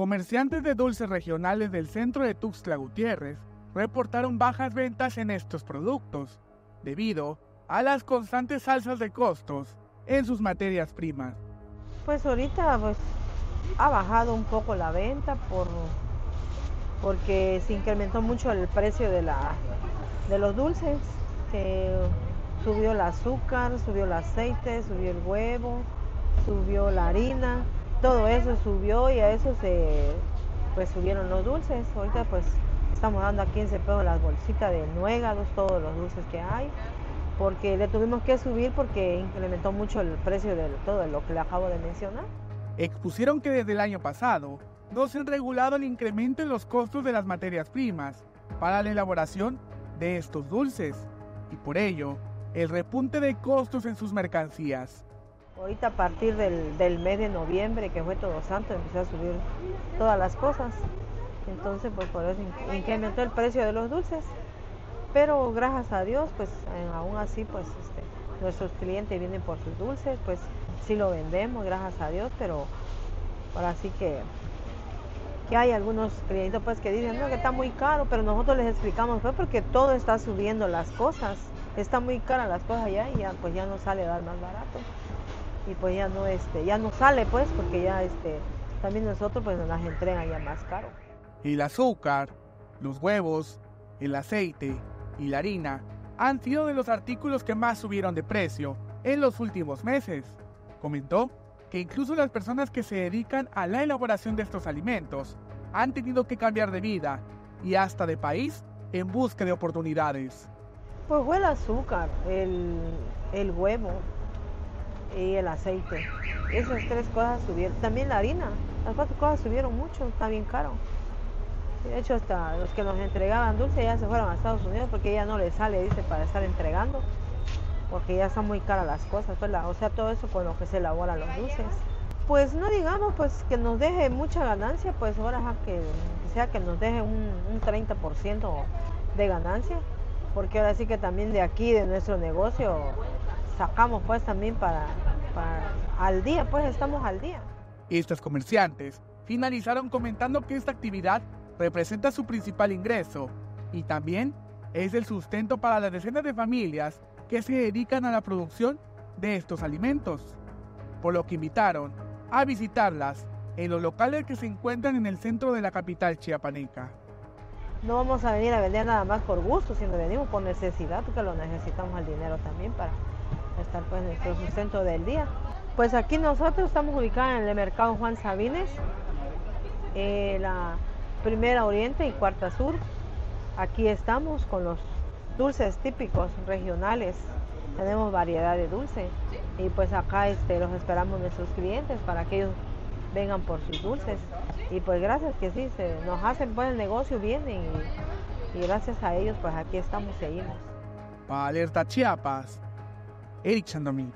Comerciantes de dulces regionales del centro de Tuxtla Gutiérrez reportaron bajas ventas en estos productos, debido a las constantes alzas de costos en sus materias primas. Pues ahorita pues ha bajado un poco la venta por porque se incrementó mucho el precio de la de los dulces, que subió el azúcar, subió el aceite, subió el huevo, subió la harina, todo eso subió y a eso se pues subieron los dulces. Ahorita pues estamos dando a 15 pesos las bolsitas de nuegados, todos los dulces que hay, porque le tuvimos que subir porque incrementó mucho el precio de todo lo que le acabo de mencionar. Expusieron que desde el año pasado no se han regulado el incremento en los costos de las materias primas para la elaboración de estos dulces y por ello el repunte de costos en sus mercancías. Ahorita a partir del, mes de noviembre, que fue todo santo, empezó a subir todas las cosas. Entonces, pues por eso incrementó el precio de los dulces. Pero gracias a Dios, pues aún así, pues este, nuestros clientes vienen por sus dulces, pues sí lo vendemos, gracias a Dios, pero ahora sí que, que hay algunos clientes pues que dicen, no, que está muy caro, pero nosotros les explicamos, pues porque todo está subiendo las cosas, está muy cara las cosas allá y ya, pues ya no sale dar más barato. Y pues ya no, este, ya no sale pues, porque ya este, también nosotros pues nos las entregan ya más caro. El azúcar, los huevos, el aceite y la harina han sido de los artículos que más subieron de precio en los últimos meses. Comentó que incluso las personas que se dedican a la elaboración de estos alimentos han tenido que cambiar de vida y hasta de país en busca de oportunidades. Pues fue el azúcar, el, el huevo y el aceite. Esas tres cosas subieron. También la harina. Las cuatro cosas subieron mucho, está bien caro. De hecho, hasta los que nos entregaban dulce ya se fueron a Estados Unidos porque ya no les sale, dice, para estar entregando. Porque ya son muy caras las cosas, pues o sea, todo eso con lo que se elaboran los dulces. Pues no digamos pues que nos deje mucha ganancia, pues ahora que, sea que nos deje un, 30% de ganancia, porque ahora sí que también de aquí, de nuestro negocio, sacamos pues también para, para al día, pues estamos al día. Estos comerciantes finalizaron comentando que esta actividad representa su principal ingreso y también es el sustento para las decenas de familias que se dedican a la producción de estos alimentos, por lo que invitaron a visitarlas en los locales que se encuentran en el centro de la capital chiapaneca. No vamos a venir a vender nada más por gusto, sino venimos por necesidad, porque lo necesitamos el dinero también para estar pues nuestro sustento del día. Pues aquí nosotros estamos ubicados en el mercado Juan Sabines, eh, la Primera Oriente y Cuarta Sur. Aquí estamos con los dulces típicos regionales. Tenemos variedad de dulce y pues acá este, los esperamos nuestros clientes para que ellos vengan por sus dulces. Y pues gracias que sí, se, nos hacen buen negocio, vienen y, y gracias a ellos pues aquí estamos, seguimos. Alerta Chiapas, Eric Sandomí.